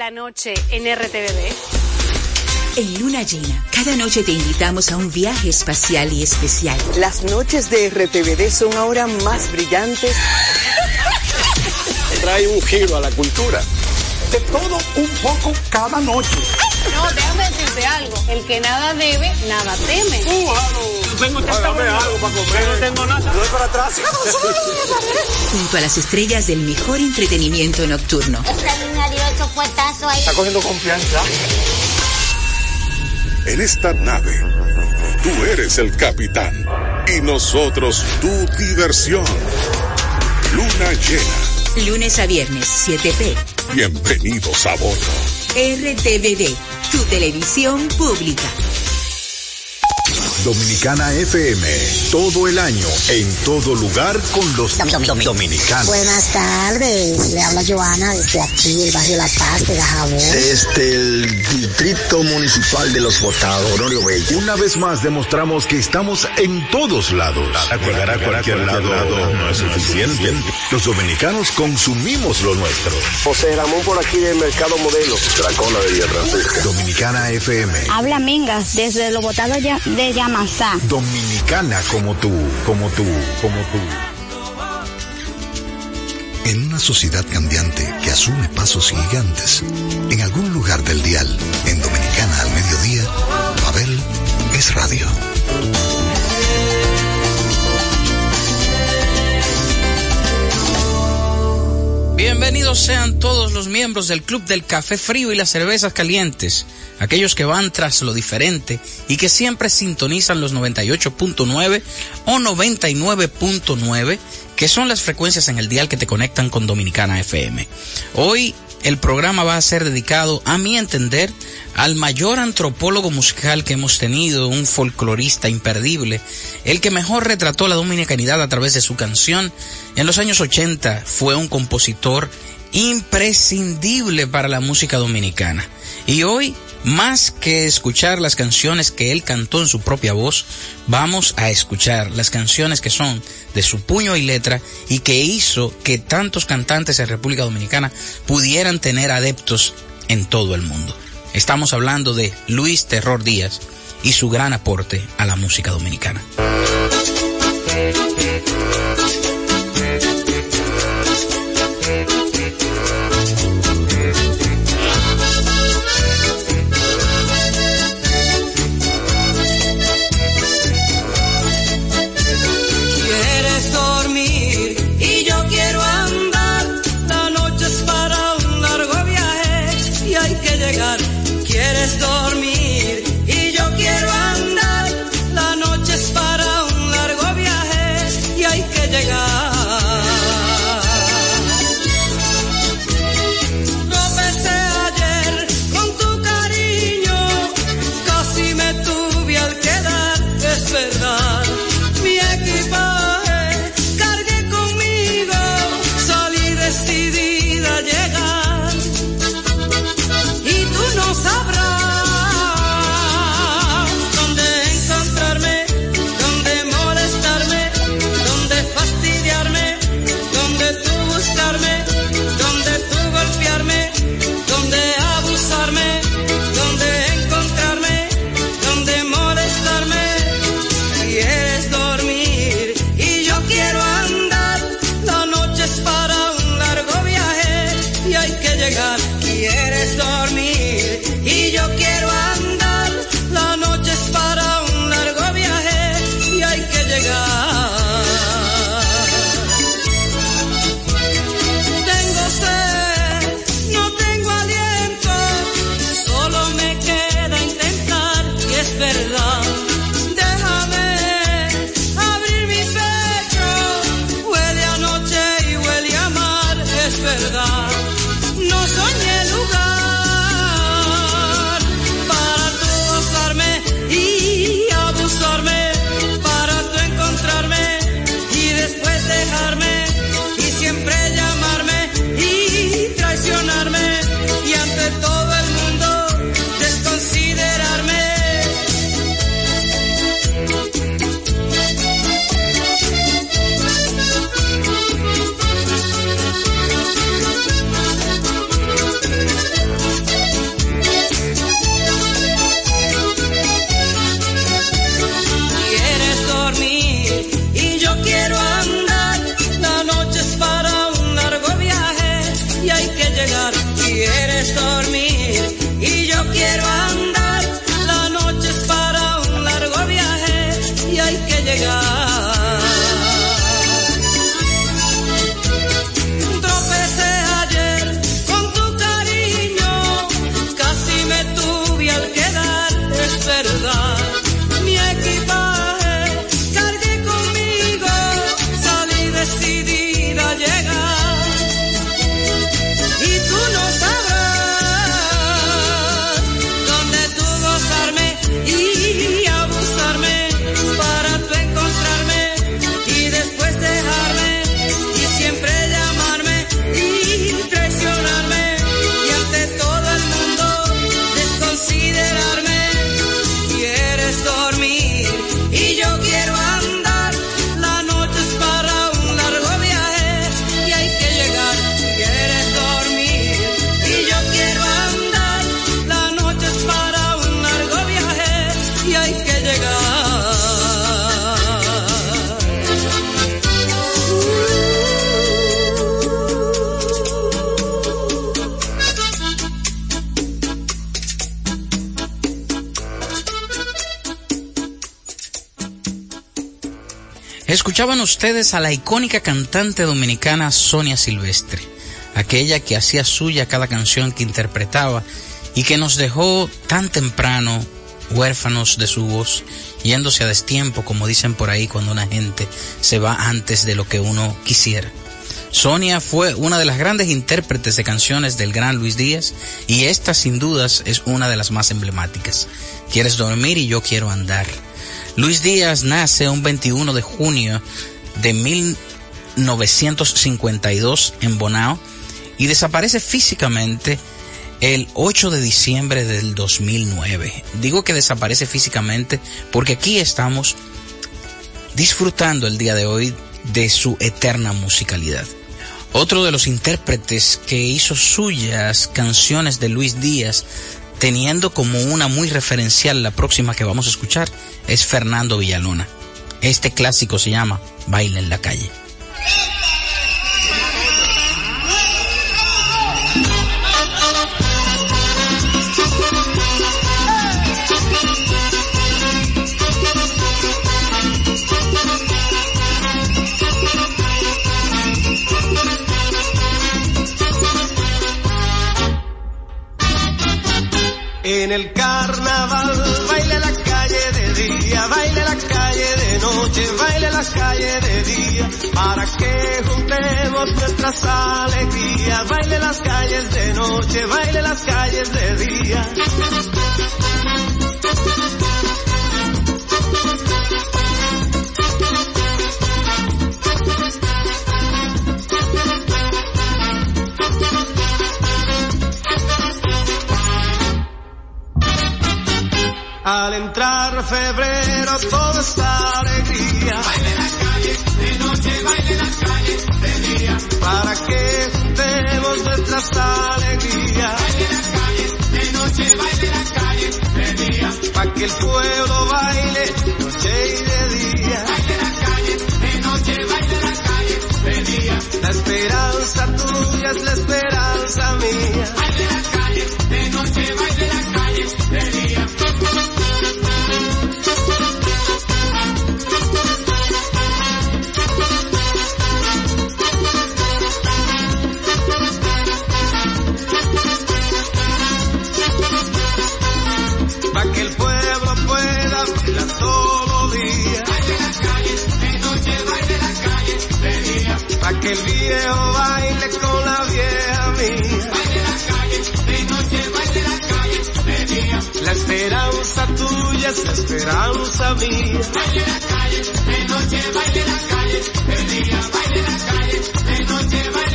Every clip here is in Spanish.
la noche en RTVD. En Luna Llena, cada noche te invitamos a un viaje espacial y especial. Las noches de RTVD son ahora más brillantes. Trae un giro a la cultura. De todo un poco cada noche. No, déjame decirte algo. El que nada debe, nada teme. Vengo algo para comer. No tengo nada. Voy para atrás. Junto a las estrellas del mejor entretenimiento nocturno. Extraordinario esos ahí. Está cogiendo confianza. En esta nave, tú eres el capitán y nosotros tu diversión. Luna llena. Lunes a viernes, 7p. Bienvenidos a bordo. RTVD, tu televisión pública. Dominicana FM, todo el año, en todo lugar con los dominicanos. Buenas tardes, le habla Joana desde aquí, el barrio La Paz de Dajabón. Desde el Distrito Municipal de Los Botados, Honorio Bello. Una vez más demostramos que estamos en todos lados. Llegar a cualquier lado no es suficiente. Los dominicanos consumimos lo nuestro. José Ramón por aquí del Mercado Modelo. Dracona de Villa Francisca. Dominicana FM. Habla Mingas desde Los Botados de Yamasá. Dominicana como tú, como tú, como tú. En una sociedad cambiante que asume pasos gigantes, en algún lugar del dial, en Dominicana al mediodía, Babel es radio. Bienvenidos sean todos los miembros del Club del Café Frío y las Cervezas Calientes, aquellos que van tras lo diferente y que siempre sintonizan los 98.9 o 99.9, que son las frecuencias en el dial que te conectan con Dominicana FM. Hoy el programa va a ser dedicado, a mi entender, al mayor antropólogo musical que hemos tenido, un folclorista imperdible, el que mejor retrató la dominicanidad a través de su canción. En los años 80 fue un compositor imprescindible para la música dominicana. Y hoy, más que escuchar las canciones que él cantó en su propia voz, vamos a escuchar las canciones que son de su puño y letra y que hizo que tantos cantantes en República Dominicana pudieran tener adeptos en todo el mundo. Estamos hablando de Luis Terror Díaz y su gran aporte a la música dominicana. Escuchaban ustedes a la icónica cantante dominicana Sonia Silvestre, aquella que hacía suya cada canción que interpretaba y que nos dejó tan temprano huérfanos de su voz, yéndose a destiempo, como dicen por ahí cuando una gente se va antes de lo que uno quisiera. Sonia fue una de las grandes intérpretes de canciones del gran Luis Díaz y esta sin dudas es una de las más emblemáticas. Quieres dormir y yo quiero andar. Luis Díaz nace un 21 de junio de 1952 en Bonao y desaparece físicamente el 8 de diciembre del 2009. Digo que desaparece físicamente porque aquí estamos disfrutando el día de hoy de su eterna musicalidad. Otro de los intérpretes que hizo suyas canciones de Luis Díaz, teniendo como una muy referencial la próxima que vamos a escuchar, es Fernando Villalona. Este clásico se llama Baile en la calle. En el carnaval baile la calle de día, baile la calle de noche, baile la calle de día, para que juntemos nuestras alegrías, baile las calles de noche, baile las calles de día. Al entrar febrero todo está alegría. Baile las calles de noche, baile las calles de día. Para que juntemos nuestras alegrías. Baile las calles de noche, baile las calles de día. Para que el pueblo baile noche y de día. Baile las calles de noche, baile las calles de día. La esperanza tuya es la esperanza mía. Viejo baile con la vieja mía. Baile las calles de noche, baile las calles de día. La esperanza tuya es la esperanza mía. Baile las calles de noche, baile las calles de día. Baile las calles de noche, baile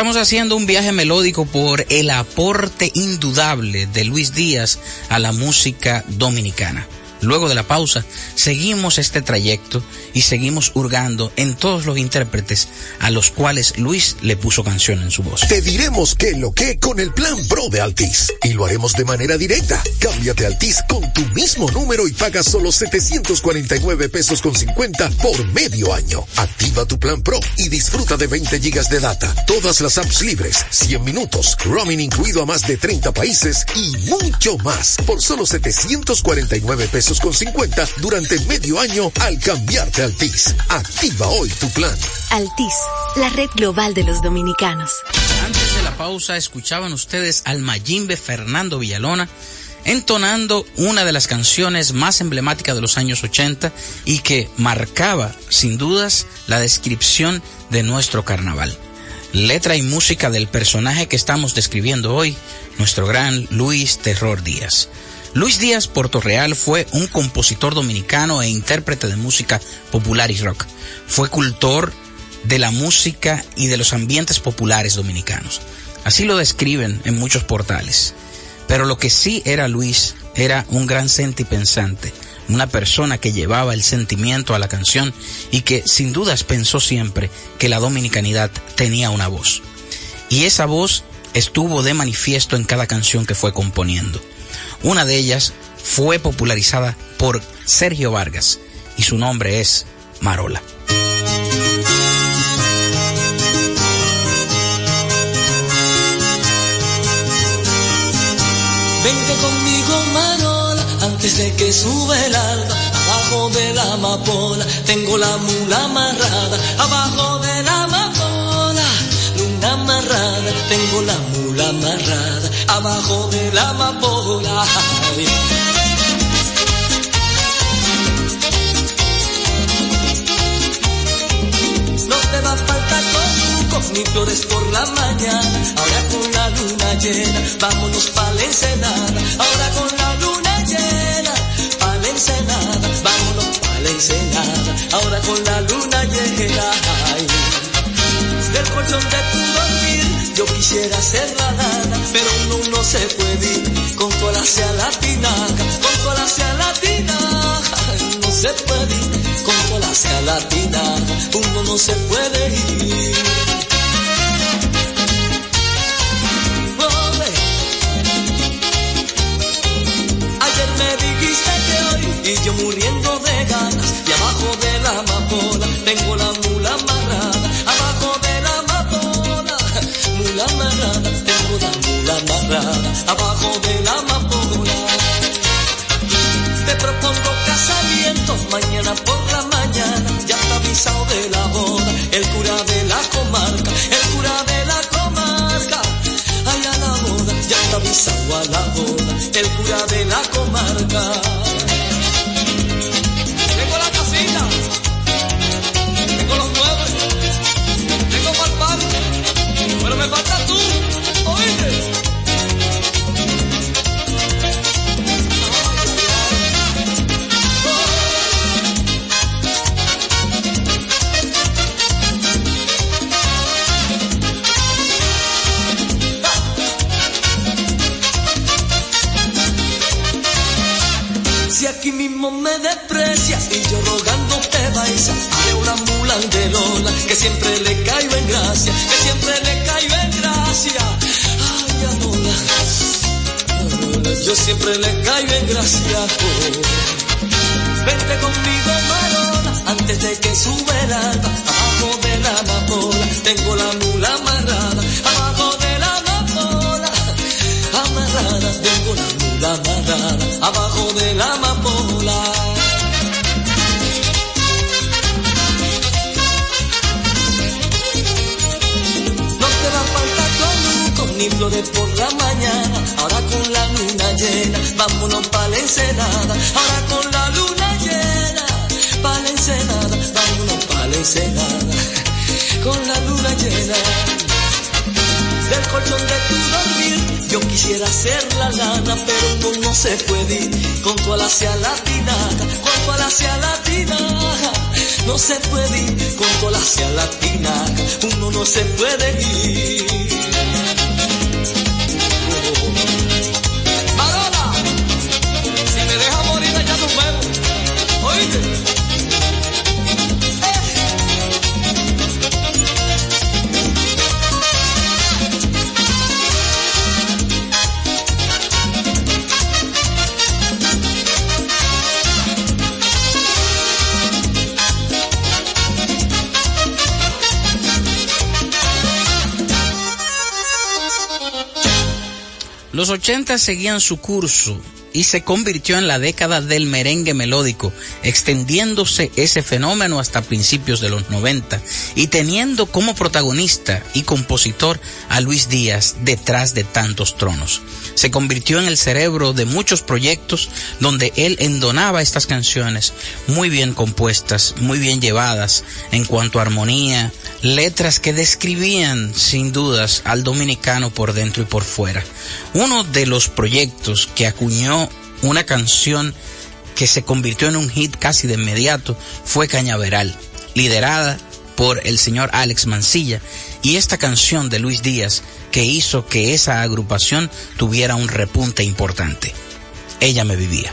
Estamos haciendo un viaje melódico por el aporte indudable de Luis Díaz a la música dominicana. Luego de la pausa, seguimos este trayecto y seguimos hurgando en todos los intérpretes a los cuales Luis le puso canción en su voz. Te diremos qué lo que con el plan Pro de Altis y lo haremos de manera directa. Cámbiate a Altis con tu mismo número y paga solo 749 pesos con 50 por medio año. Activa tu plan Pro y disfruta de 20 gigas de data, todas las apps libres, 100 minutos, roaming incluido a más de 30 países y mucho más por solo 749 pesos con 50 durante medio año al cambiarte a Altis. Activa hoy tu plan. Altis, la red global de los dominicanos. Antes de la pausa escuchaban ustedes al Mayimbe Fernando Villalona entonando una de las canciones más emblemáticas de los años 80 y que marcaba, sin dudas, la descripción de nuestro carnaval. Letra y música del personaje que estamos describiendo hoy, nuestro gran Luis Terror Díaz. Luis Díaz Portorreal fue un compositor dominicano e intérprete de música popular y rock. Fue cultor de la música y de los ambientes populares dominicanos. Así lo describen en muchos portales. Pero lo que sí era Luis era un gran sentipensante, una persona que llevaba el sentimiento a la canción y que sin dudas pensó siempre que la dominicanidad tenía una voz. Y esa voz estuvo de manifiesto en cada canción que fue componiendo. Una de ellas fue popularizada por Sergio Vargas y su nombre es Marola. Que sube el alba. Abajo de la amapola, tengo la mula amarrada. Abajo de la amapola, luna amarrada, tengo la mula amarrada. Abajo de la amapola. No te va a faltar conucos ni flores por la mañana. Ahora con la luna llena, vámonos pa' la ensenada. Ahora con la luna Vámonos pa' la ensenada. Ahora con la luna llena. Ay. Del colchón de tu dormir, yo quisiera ser la nana, pero uno no se puede ir con toda la sea latina, con toda la latina. No se puede ir con toda la sea latina, uno no se puede ir. Y yo muriendo de ganas. Y abajo de la amapola tengo la mula amarrada. Abajo de la amapola mula amarrada tengo la mula amarrada. Abajo de la amapola te propongo casamiento. Mañana por la mañana ya está avisado de la boda. El cura de la comarca el cura de la comarca. Ay a la boda ya está avisado a la boda siempre le caigo en gracia. Vente conmigo, Marola, antes de que sube el alba, abajo de la amapola, tengo la mula amarrada, abajo de la amapola, amarrada, tengo la mula amarrada, abajo de la amapola. Ni flores por la mañana. Ahora con la llena, vámonos pa' la ensenada. Ahora con la luna llena, pa' la ensenada, vámonos pa' la ensenada. Con la luna llena, del colchón de tu dormir, yo quisiera ser la lana, pero no, no se puede ir. Con tu alacia latinada, con tu alacia latinada, no se puede ir. Con tu alacia latinada, uno no se puede ir. Los 80 seguían su curso y se convirtió en la década del merengue melódico, extendiéndose ese fenómeno hasta principios de los 90 y teniendo como protagonista y compositor a Luis Díaz detrás de tantos tronos. Se convirtió en el cerebro de muchos proyectos donde él endonaba estas canciones muy bien compuestas, muy bien llevadas en cuanto a armonía, letras que describían sin dudas al dominicano por dentro y por fuera. Uno de los proyectos que acuñó una canción que se convirtió en un hit casi de inmediato fue Cañaveral, liderada por el señor Alex Mancilla y esta canción de Luis Díaz que hizo que esa agrupación tuviera un repunte importante. Ella me vivía.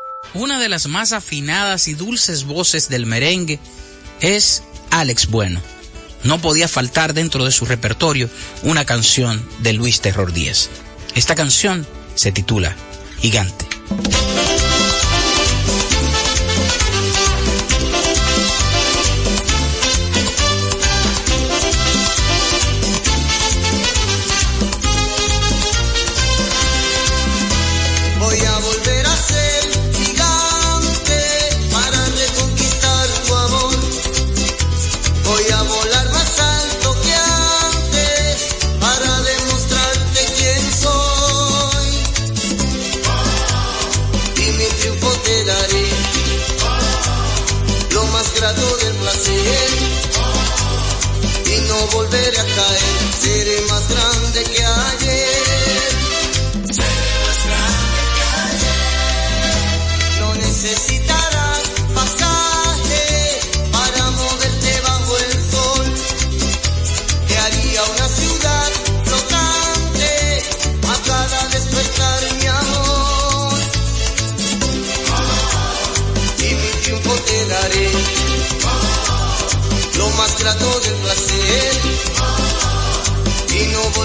Una de las más afinadas y dulces voces del merengue es Alex Bueno. No podía faltar dentro de su repertorio una canción de Luis Terror Díaz. Esta canción se titula Gigante.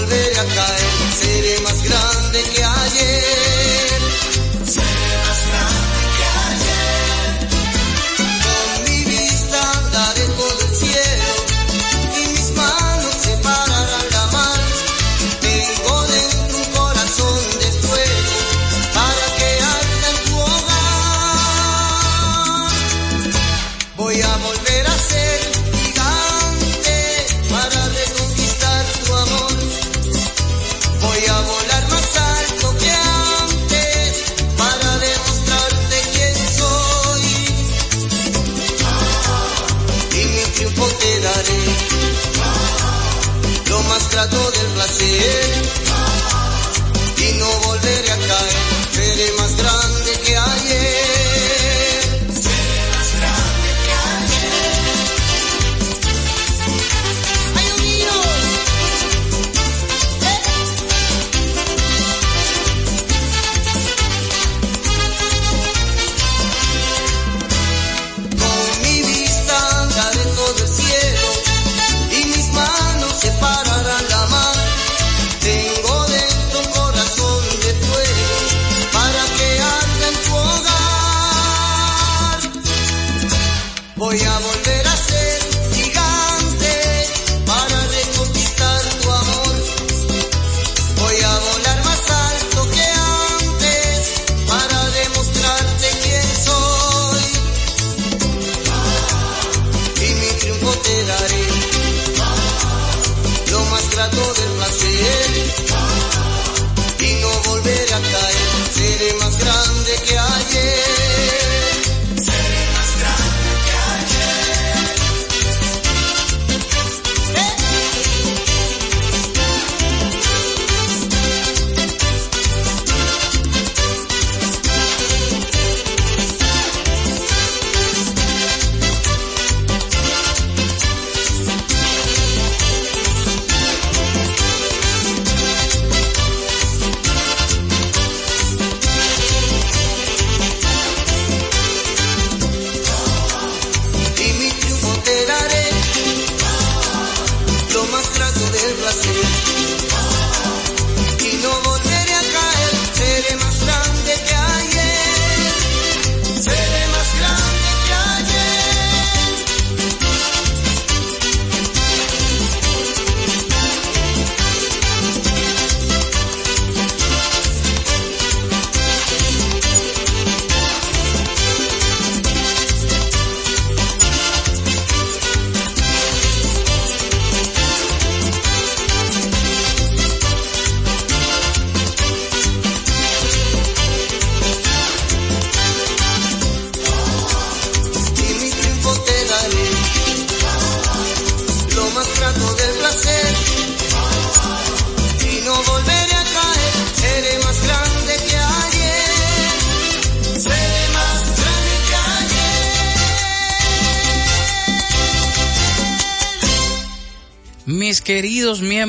Volveré a caer,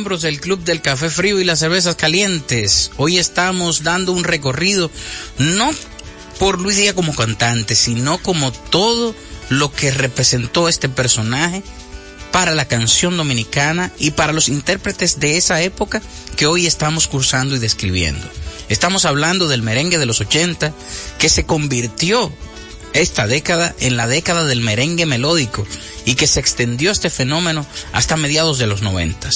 miembros del Club del Café Frío y las Cervezas Calientes. Hoy estamos dando un recorrido, no por Luis Díaz como cantante, sino como todo lo que representó este personaje para la canción dominicana y para los intérpretes de esa época que hoy estamos cursando y describiendo. Estamos hablando del merengue de los 80 que se convirtió esta década en la década del merengue melódico y que se extendió este fenómeno hasta mediados de los 90.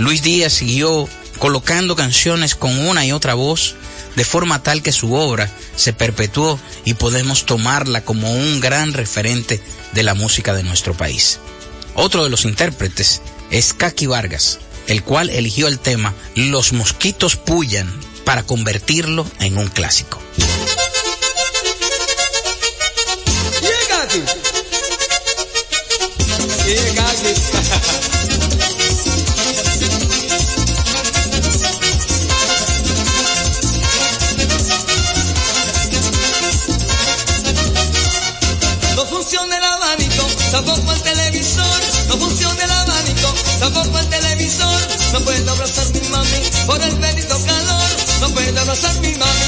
Luis Díaz siguió colocando canciones con una y otra voz de forma tal que su obra se perpetuó y podemos tomarla como un gran referente de la música de nuestro país. Otro de los intérpretes es Kaki Vargas, el cual eligió el tema Los mosquitos pullan para convertirlo en un clásico. tampoco el televisor. No funciona el abanico, tampoco el televisor. No puedo abrazar mi mami por el bendito calor. No puedo abrazar mi mami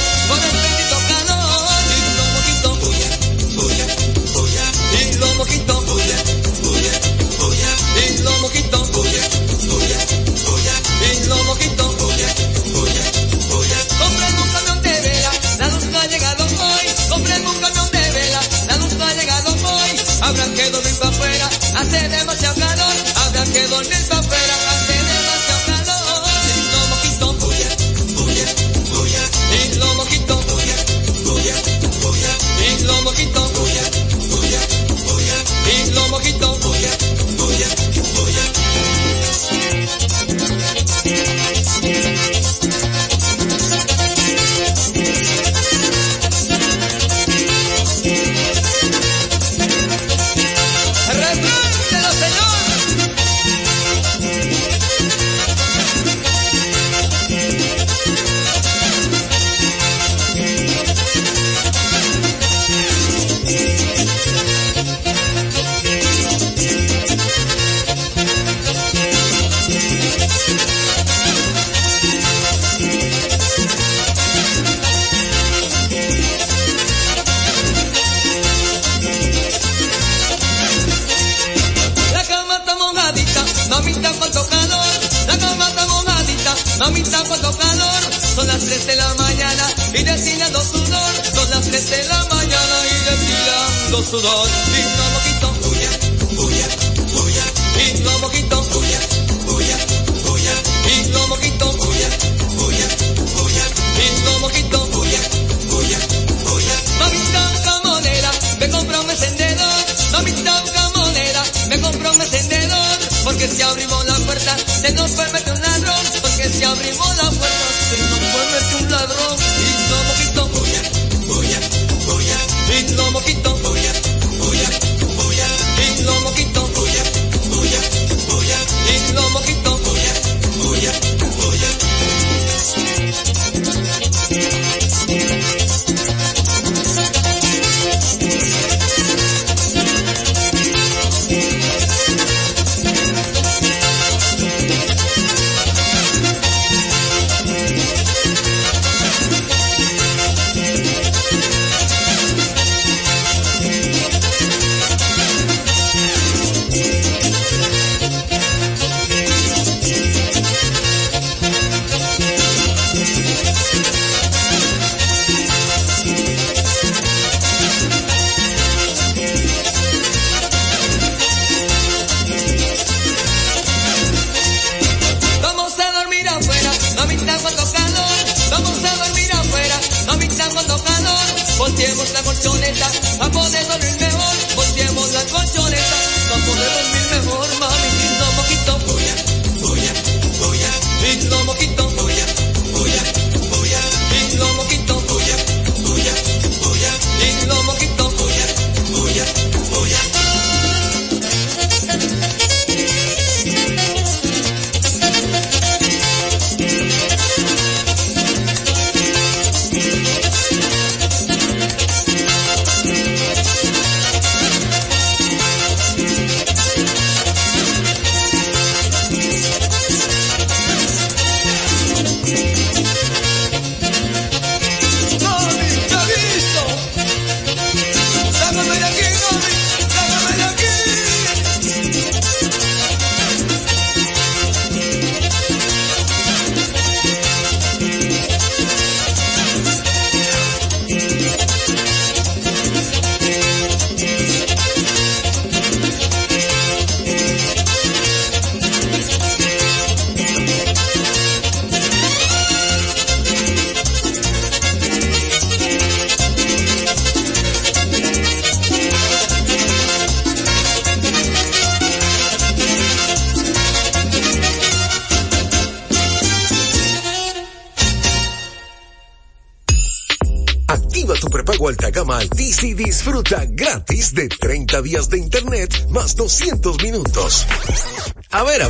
sudor. Bulla, bulla. Y los mojitos, bulla, bulla, bulla. Y los mojitos, bulla, bulla, bulla. Y los mojitos, bulla, bulla, bulla. Mamita camonera, me compra un encendedor. Mamita camonera, me compra un encendedor. Porque si abrimos la puerta, se nos puede meter un ladrón. Porque si abrimos la puerta,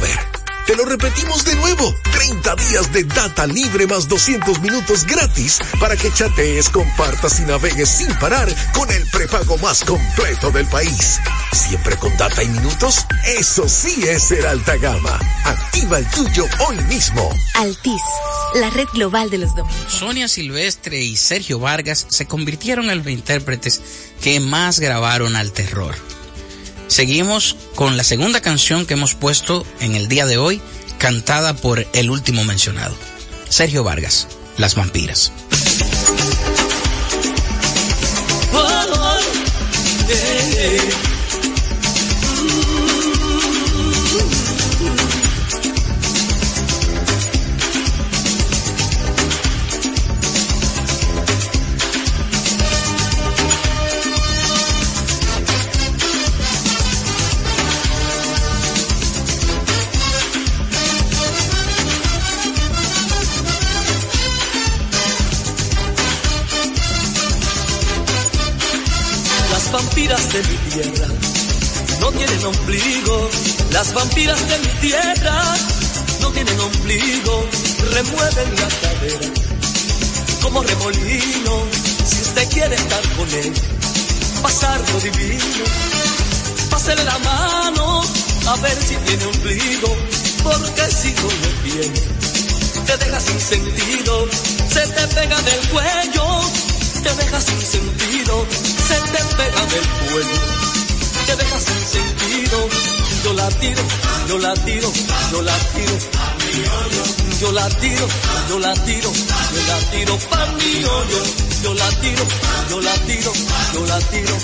ver. Te lo repetimos de nuevo. 30 días de data libre más 200 minutos gratis para que chatees, compartas y navegues sin parar con el prepago más completo del país. Siempre con data y minutos. Eso sí es ser alta gama. Activa el tuyo hoy mismo. Altis, la red global de los dominicanos. Sonia Silvestre y Sergio Vargas se convirtieron en los intérpretes que más grabaron al terror. Seguimos con la segunda canción que hemos puesto en el día de hoy, cantada por el último mencionado, Sergio Vargas, Las Vampiras. La tiro, yo la tiro pa' mi hoyo. Yo la tiro, yo la tiro, yo la tiro.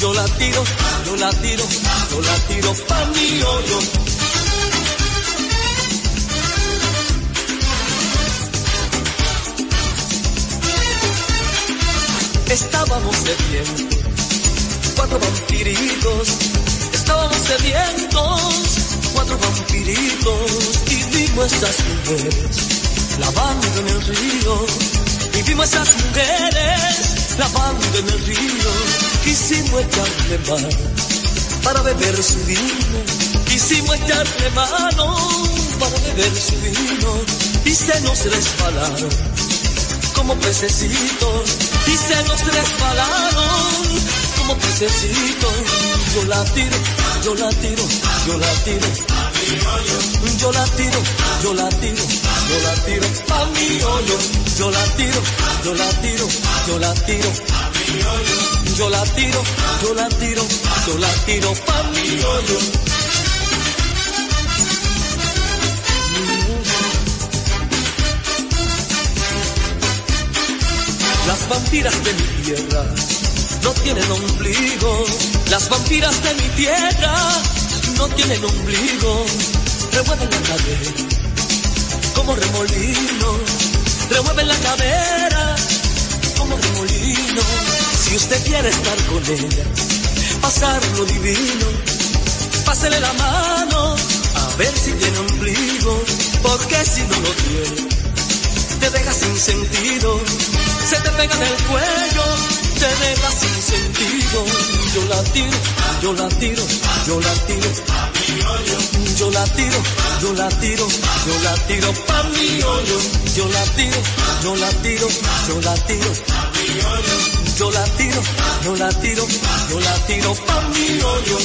Yo la tiro, yo la tiro, yo la tiro pa' mi hoyo. Estábamos sedientos, cuatro vampiritos. Estábamos sedientos, cuatro vampiritos. Y vimos esas mujeres lavando en el río. Y vimos esas mujeres lavando en el río. Quisimos echarle mano para beber su vino. Quisimos echarle mano para beber su vino. Y se nos resbalaron como pececitos y se nos resbalaron como pececitos. Yo la tiro, yo la tiro, yo la tiro. Yo la tiro, yo la tiro, yo la tiro pa' mi hoyo. Yo la tiro, yo la tiro, yo la tiro. Yo la tiro, yo la tiro, yo la tiro pa' mi hoyo. Las vampiras de mi tierra no tienen ombligo. Las vampiras de mi tierra no tienen ombligo. Remueven la cadera como remolino. Remueven la cadera como remolino. Si usted quiere estar con ella, pasar lo divino, pásele la mano a ver si tiene ombligo. Porque si no lo tiene, te deja sin sentido se te pega en el cuello, te deja sin sentido. Yo la tiro, yo la tiro, yo la tiro. Yo la tiro, yo la tiro, yo la tiro pa' mi hoyo. Yo la tiro, yo la tiro, yo la tiro. Yo la tiro, yo la tiro, yo la tiro pa' mi hoyo.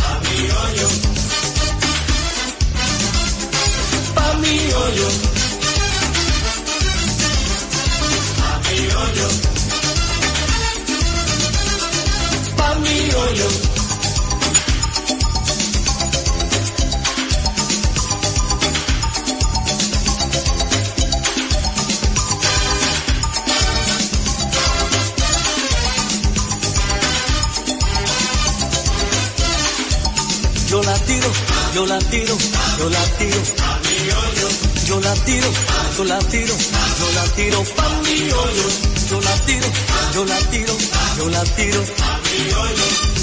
Pa' mi hoyo. Pa' mi hoyo. Hoyo. Pa' mi hoyo. Yo la tiro, yo la tiro, yo la tiro. Yo la tiro, yo la tiro, yo la tiro pa' mi hoyo yo la tiro, yo la tiro, yo la tiro,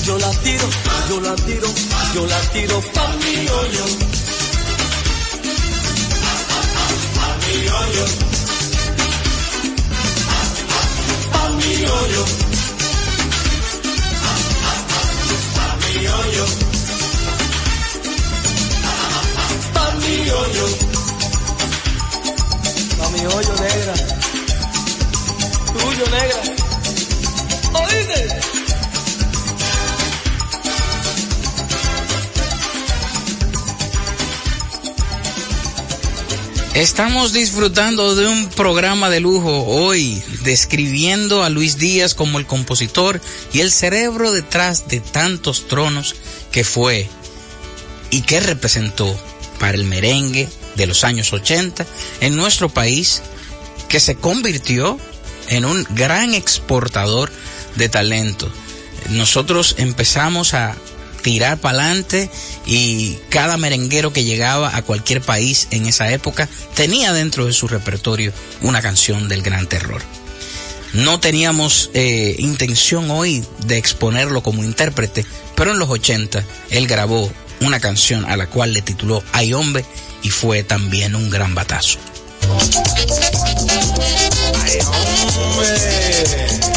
yo la tiro, yo la tiro, yo la tiro pa mi hoyo. Pa mi hoyo. Pa mi hoyo. Pa mi hoyo. Pa mi hoyo. Pa mi hoyo negra. Negra. Estamos disfrutando de un programa de lujo hoy, describiendo a Luis Díaz como el compositor y el cerebro detrás de tantos tronos que fue y que representó para el merengue de los años 80 en nuestro país, que se convirtió en un gran exportador de talento. Nosotros empezamos a tirar para adelante y cada merenguero que llegaba a cualquier país en esa época tenía dentro de su repertorio una canción del gran terror. No teníamos eh, intención hoy de exponerlo como intérprete, pero en los 80 él grabó una canción a la cual le tituló Ay hombre y fue también un gran batazo. Ay, hombre.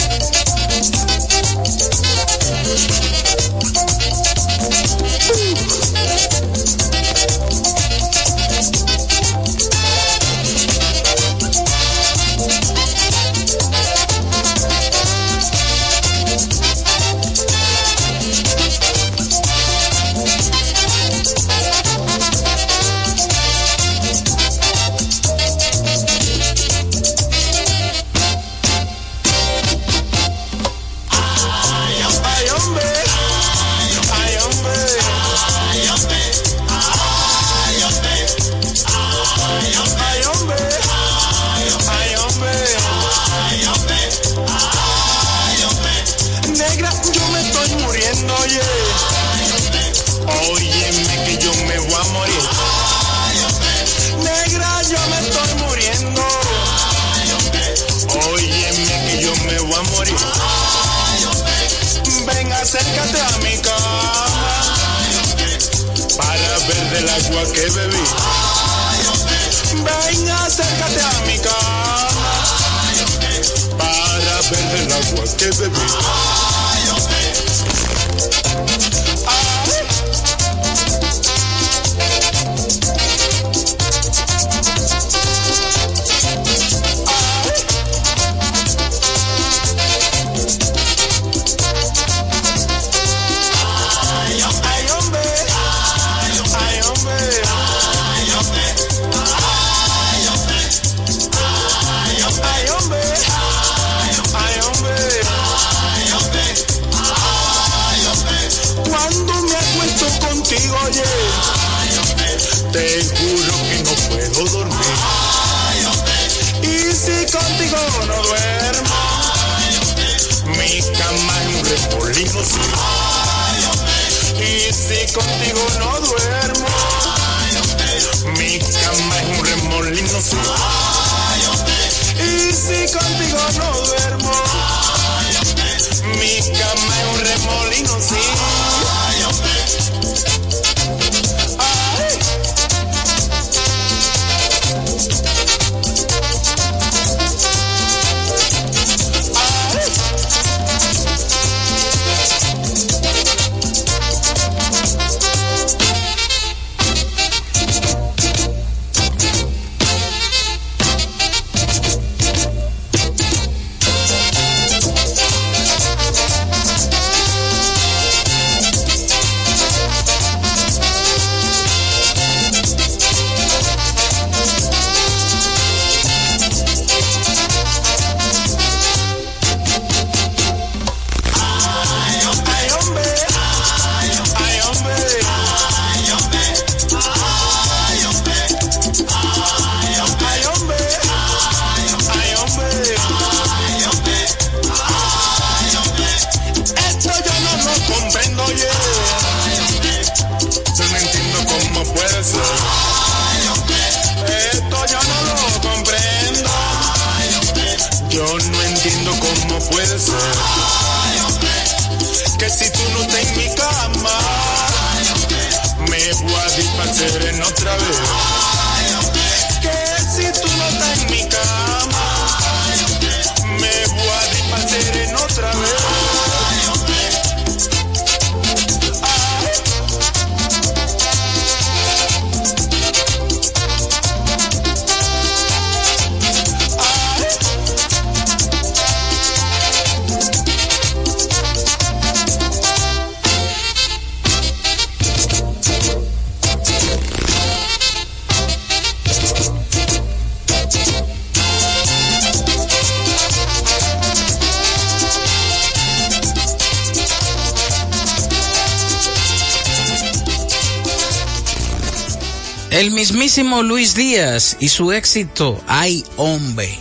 Luis Díaz y su éxito Ay hombre.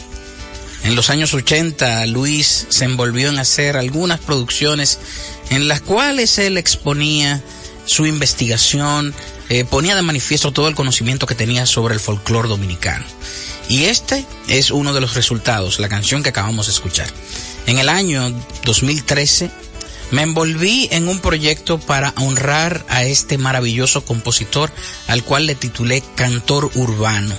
En los años 80, Luis se envolvió en hacer algunas producciones en las cuales él exponía su investigación, eh, ponía de manifiesto todo el conocimiento que tenía sobre el folclore dominicano. Y este es uno de los resultados, la canción que acabamos de escuchar. En el año 2013 me envolví en un proyecto para honrar a este maravilloso compositor al cual le titulé Cantor Urbano.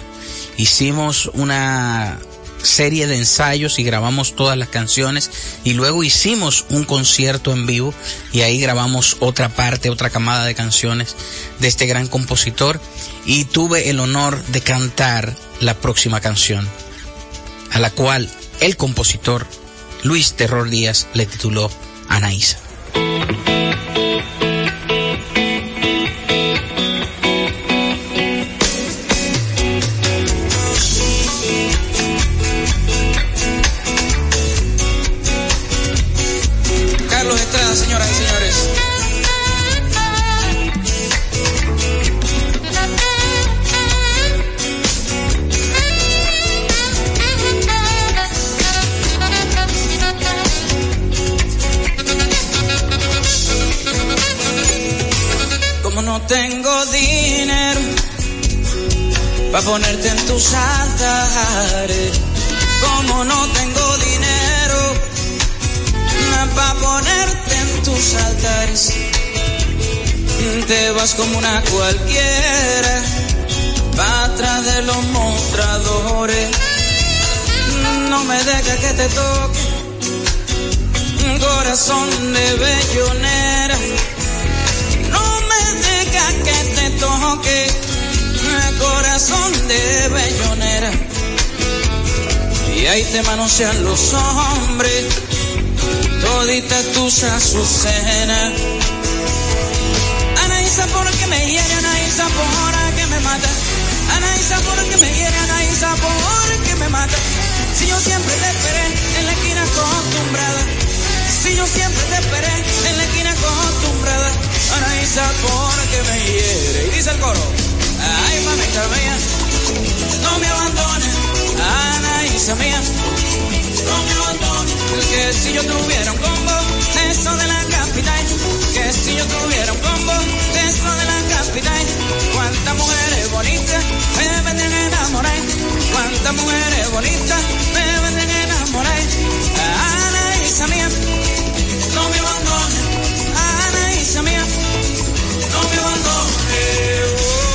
Hicimos una serie de ensayos y grabamos todas las canciones y luego hicimos un concierto en vivo y ahí grabamos otra parte, otra camada de canciones de este gran compositor y tuve el honor de cantar la próxima canción a la cual el compositor Luis Terror Díaz le tituló Anaísa. Para ponerte en tus altares, como no tengo dinero para ponerte en tus altares. Te vas como una cualquiera, va atrás de los mostradores. No me dejes que te toque, corazón de bellonera. No me dejes que te toque, corazón de bellonera. Y ahí te manosean los hombres todita tus azucenas. Anaísa porque me hiere, Anaísa porque me mata. Anaísa porque me hiere, Anaísa porque me mata. Si yo siempre te esperé en la esquina acostumbrada. Si yo siempre te esperé en la esquina acostumbrada. Anaísa porque me hiere. Y dice el coro. Ay, mamita mía, no me abandones. Anaísa mía, no me abandones. Que si yo tuviera un combo, eso de la capital. Que si yo tuviera un combo, eso de la capital. Cuántas mujeres bonitas me venden enamorar. Cuántas mujeres bonitas me venden enamorar. Anaísa mía, no me abandones. Anaísa mía, no me abandones.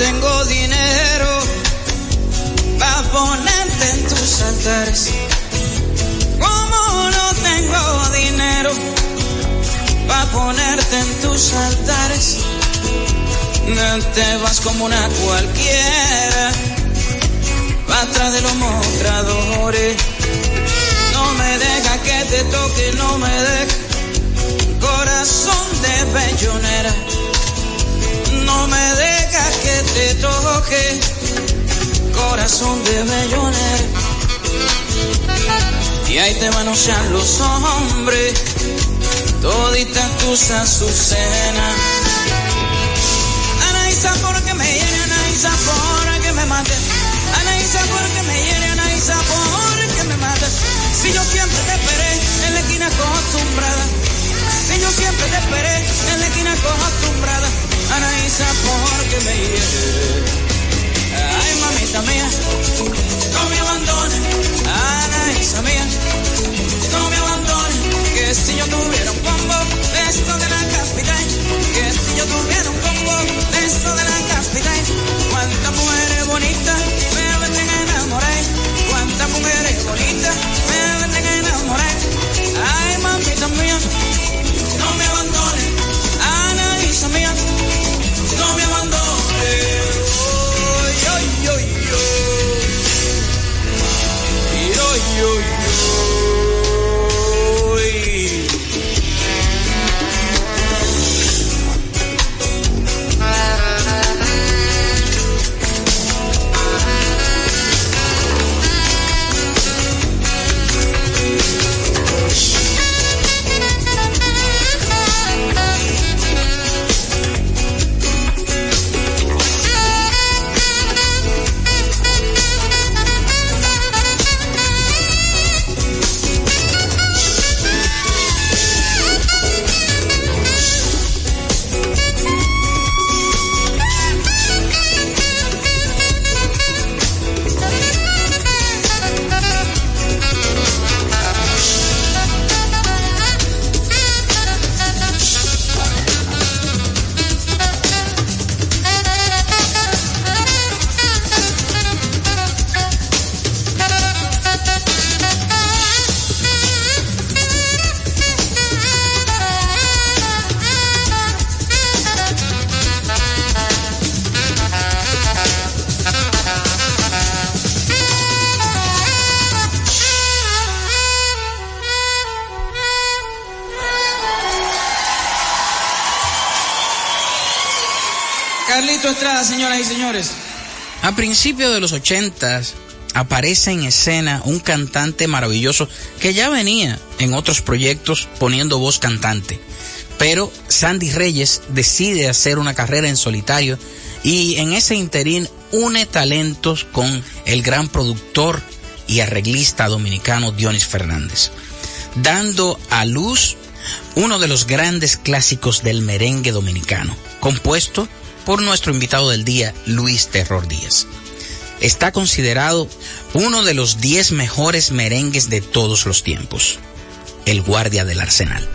Tengo dinero para ponerte en tus altares. Como no tengo dinero para ponerte en tus altares. No te vas como una cualquiera va atrás de los mostradores. No me deja que te toque, no me deja corazón de bellonera. No me dejas que te toque, corazón de bellonera. Y ahí te manosean los hombres, toditas tus azucenas. Anaísa porque me hiere, Anaísa porque me mate. Anaísa porque me hiere, Anaísa porque me mate. Si yo siempre te esperé en la esquina acostumbrada. Si yo siempre te esperé en la esquina acostumbrada. Anaísa, porque me hieres? Ay, mamita mía, no me abandones, Anaísa mía, no me abandones, que si yo tuviera un combo, esto de la capital, que si yo tuviera un combo, esto de la capital, cuántas mujeres bonitas me venden a enamorar, cuántas mujeres bonitas me venden a enamorar, ay, mamita mía, no me abandones, Anaísa mía no me abandones. Oy, oy, oy, A principios de los ochentas aparece en escena un cantante maravilloso que ya venía en otros proyectos poniendo voz cantante. Pero Sandy Reyes decide hacer una carrera en solitario y en ese interín une talentos con el gran productor y arreglista dominicano Dionis Fernández, dando a luz uno de los grandes clásicos del merengue dominicano, compuesto por nuestro invitado del día, Luis Terror Díaz. Está considerado uno de los 10 mejores merengues de todos los tiempos, el guardia del arsenal.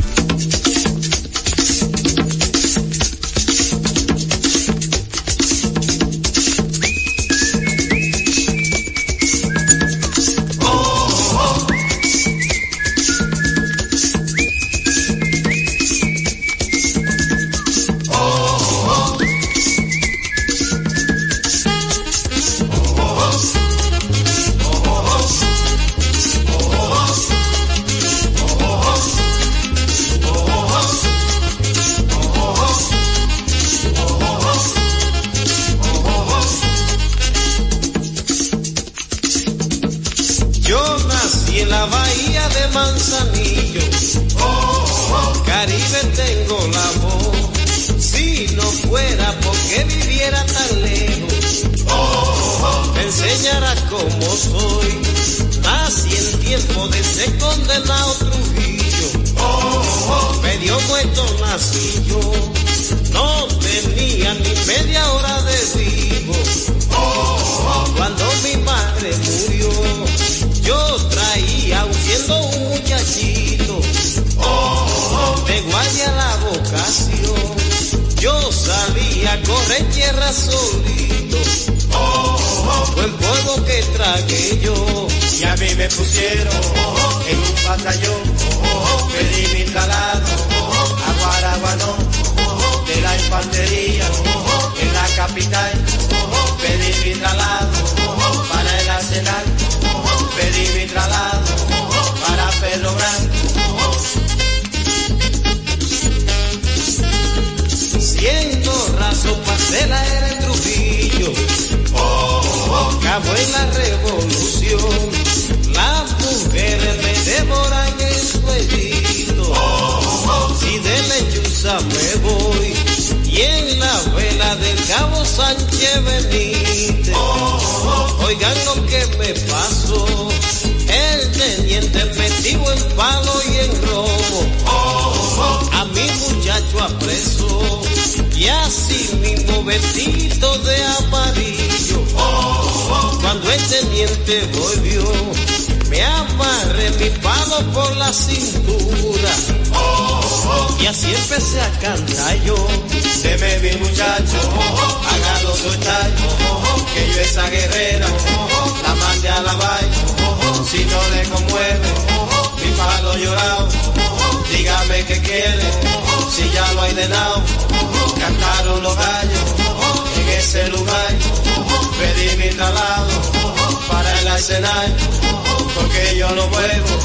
gasolito. Oh, oh, Fue el polvo que tragué yo. Y a mí me pusieron oh, oh, en un batallón. Oh, me instalado a Guaraguanó. De la infantería en la capital. Pedí mi traslado para el arsenal. Pedí mi traslado para Pedro Branco. Siento razón para acabó en la revolución. Las mujeres me devoran el suelito. Si de lechuza me voy. Y en la vela del cabo Sánchez Benítez. Oh, Oigan lo que me pasó. El teniente metido en palo y en robo. A mi muchacho apresó. Y así mismo vestido de amarillo. Cuando ese diente volvió, me amarré mi palo por la cintura. Y así empecé a cantar yo. Se me vi muchacho, hágalo soltar, que yo esa guerrera la mandé a la baile. Si no le conmueve, mi palo llorado, dígame que quiere, si ya lo hay de lado. Cantaron los gallos en ese lugar pedí mi trabajo para el arsenal, porque yo lo vuelvo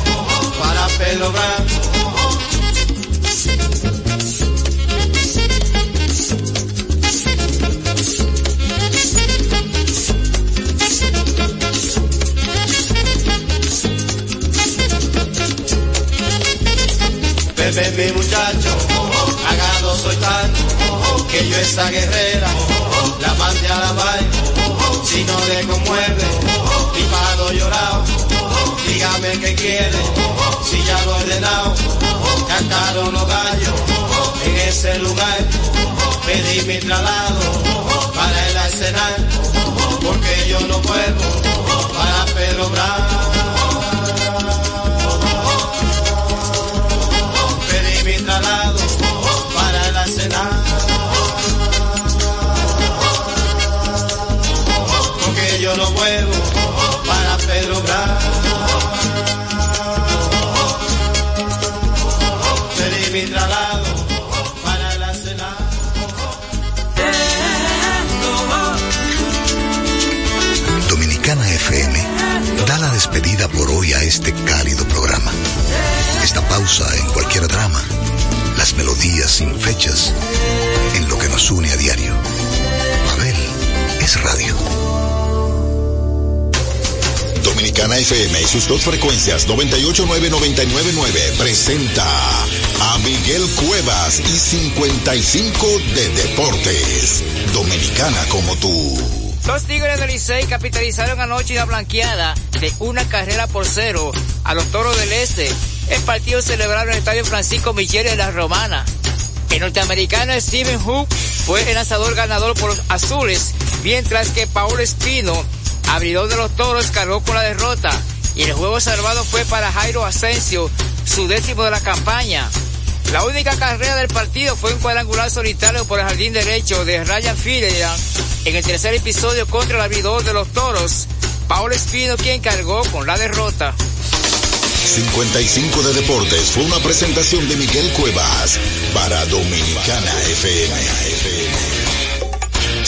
para Pedro Bebé mi muchacho, agado soy tan, que yo esa guerrera, la mandé a la baile si no le conmueve, mi pago llorado, dígame qué quiere, si ya lo he ordenado, cantaron los gallos, en ese lugar, pedí mi traslado, para el arsenal, porque yo no vuelvo, para Pedro Bravo. a este cálido programa. Esta pausa en cualquier drama, las melodías sin fechas, en lo que nos une a diario. Mabel es radio. Dominicana FM y sus dos frecuencias 989-999 presenta a Miguel Cuevas y 55 de Deportes. Dominicana como tú. Los Tigres del Licey capitalizaron anoche una blanqueada de una carrera por cero a los Toros del Este. El partido celebrado en el Estadio Francisco Michele de la Romana. El norteamericano Steven Hook fue el lanzador ganador por los azules, mientras que Paul Espino, abridor de los toros, cargó con la derrota. Y el juego salvado fue para Jairo Asensio, su décimo de la campaña. La única carrera del partido fue un cuadrangular solitario por el jardín derecho de Ryan Filian en el tercer episodio contra el abridor de los toros, Paul Espino, quien cargó con la derrota. 55 de Deportes fue una presentación de Miguel Cuevas para Dominicana FM.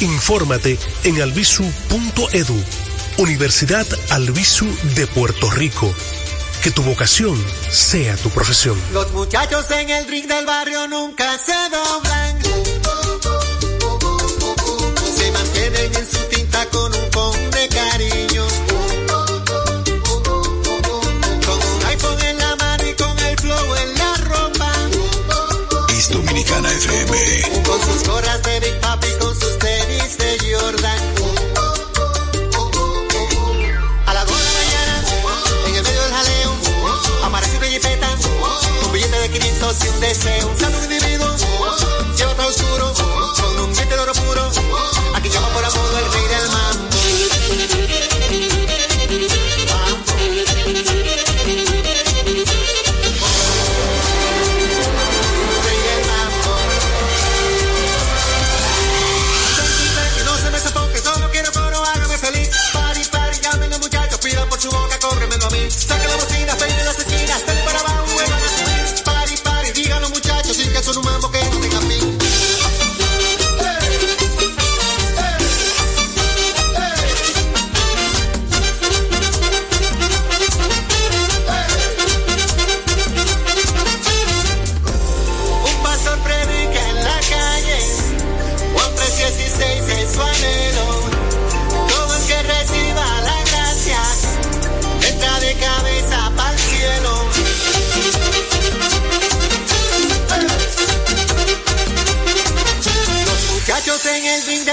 Infórmate en albisu.edu, Universidad Albisu de Puerto Rico. Que tu vocación sea tu profesión. Los muchachos en el ring del barrio nunca se doblan. Se mantienen en su tinta con un con de cariño. Con un iPhone en la mano y con el flow en la ropa. Es Dominicana FM. Con sus gorras de Big Papi, con un deseo.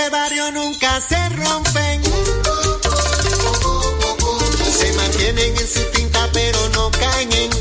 Barrio nunca se rompen. Se mantienen en su tinta pero no caen en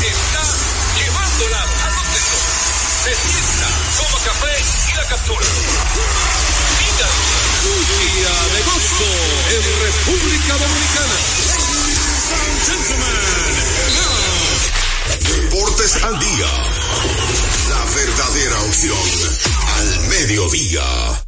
Está llevándola a los dedos. Se sienta, toma café y la captura. Mira, día de gozo en República Dominicana. Deportes al día. La verdadera opción al mediodía.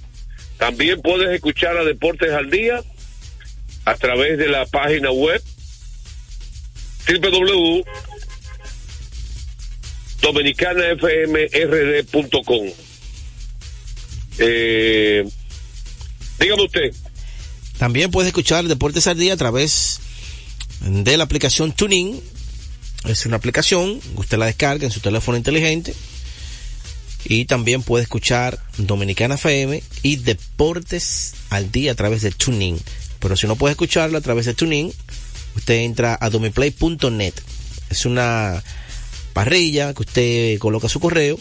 También puedes escuchar a Deportes al Día a través de la página web www.dominicanafmrd.com. Eh, dígame usted. También puedes escuchar Deportes al Día a través de la aplicación TuneIn. Es una aplicación, usted la descarga en su teléfono inteligente. Y también puede escuchar Dominicana FM y Deportes al Día a través de TuneIn. Pero si no puede escucharlo a través de TuneIn, usted entra a domiplay.net. Es una parrilla que usted coloca su correo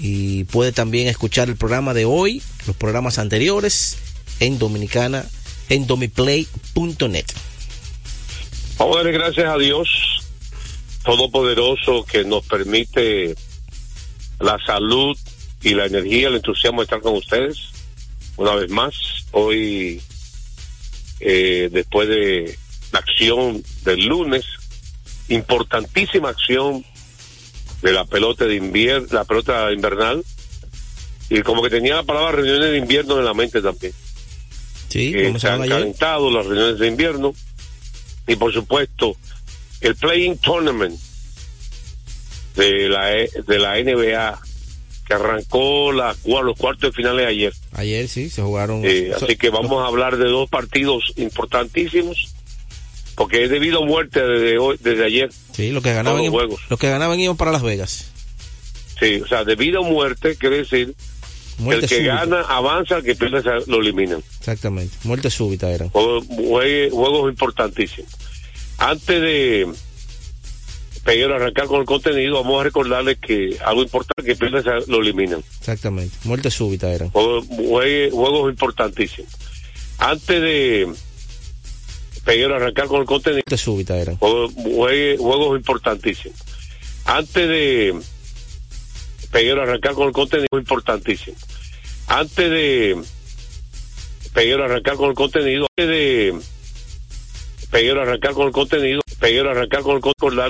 y puede también escuchar el programa de hoy, los programas anteriores en Dominicana, en domiplay.net. Vamos a darle gracias a Dios Todopoderoso que nos permite la salud y la energía, el entusiasmo de estar con ustedes una vez más. Hoy, eh, después de la acción del lunes, importantísima acción de la pelota de invierno, la pelota invernal, y como que tenía la palabra reuniones de invierno en la mente también. Sí, que se han ayer. calentado las reuniones de invierno y por supuesto el playing tournament de la E- de la NBA que arrancó la, los cuartos de finales ayer. Ayer sí, se jugaron. Eh, so- así que vamos a hablar de dos partidos importantísimos porque es debido a muerte desde hoy, desde ayer. Sí, los que ganaban, los iban- juegos. los que ganaban iban para Las Vegas. Sí, o sea, debido a muerte quiere decir que el que súbita. gana avanza, el que pierde lo eliminan. Exactamente. Muerte súbita. Juegos, jue- juegos importantísimos. Antes de Peguero arrancar con el contenido, vamos a recordarles que algo importante que pierde se- lo eliminan. Exactamente. Muerte súbita eran. Juegos, jue- juegos importantísimos. Antes de Peguero arrancar con el contenido, Muerte súbita eran. juegos, jue- juegos importantísimos. Antes de Peguero arrancar con el contenido importantísimo. Antes de Peguero arrancar con el contenido, antes de Peguero arrancar con el contenido, Peguero arrancar con el contenido,